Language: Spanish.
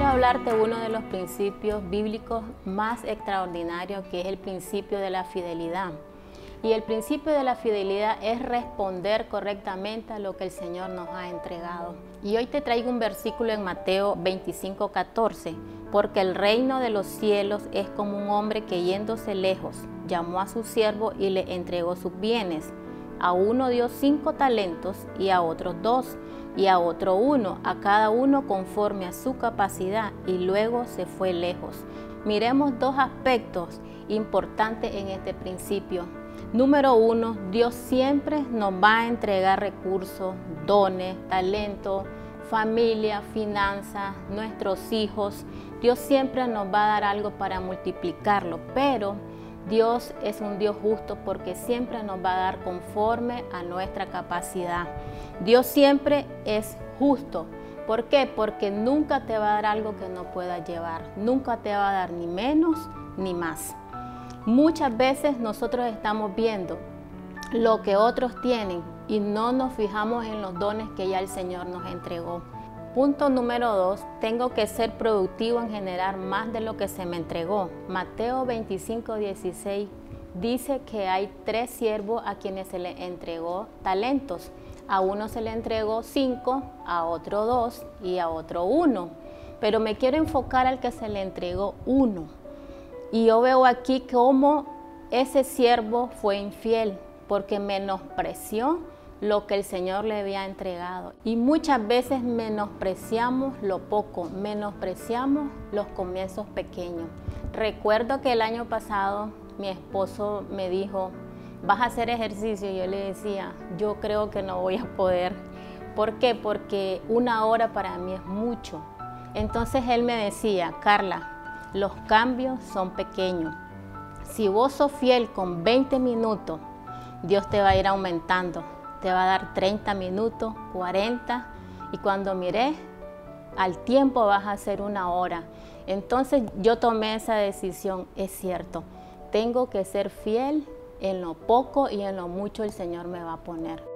hablarte uno de los principios bíblicos más extraordinarios, que es el principio de la fidelidad. Y el principio de la fidelidad es responder correctamente a lo que el Señor nos ha entregado. Y hoy te traigo un versículo en Mateo 25, 14. Porque el reino de los cielos es como un hombre que yéndose lejos, llamó a su siervo y le entregó sus bienes. A uno dio cinco talentos y a otros dos y a otro uno, a cada uno conforme a su capacidad y luego se fue lejos. Miremos dos aspectos importantes en este principio. Número uno, Dios siempre nos va a entregar recursos, dones, talentos, familia, finanzas, nuestros hijos. Dios siempre nos va a dar algo para multiplicarlo, pero Dios es un Dios justo porque siempre nos va a dar conforme a nuestra capacidad. Dios siempre es justo. ¿Por qué? Porque nunca te va a dar algo que no puedas llevar. Nunca te va a dar ni menos ni más. Muchas veces nosotros estamos viendo lo que otros tienen y no nos fijamos en los dones que ya el Señor nos entregó. Punto número dos, tengo que ser productivo en generar más de lo que se me entregó. Mateo 25, 16 dice que hay tres siervos a quienes se le entregó talentos. A uno se le entregó cinco, a otro dos y a otro uno. Pero me quiero enfocar al que se le entregó uno. Y yo veo aquí cómo ese siervo fue infiel porque menospreció lo que el Señor le había entregado. Y muchas veces menospreciamos lo poco, menospreciamos los comienzos pequeños. Recuerdo que el año pasado mi esposo me dijo, vas a hacer ejercicio. Y yo le decía, yo creo que no voy a poder. ¿Por qué? Porque una hora para mí es mucho. Entonces él me decía, Carla, los cambios son pequeños. Si vos sos fiel con 20 minutos, Dios te va a ir aumentando. Te va a dar 30 minutos, 40 y cuando miré, al tiempo vas a hacer una hora. Entonces yo tomé esa decisión, es cierto, tengo que ser fiel en lo poco y en lo mucho el Señor me va a poner.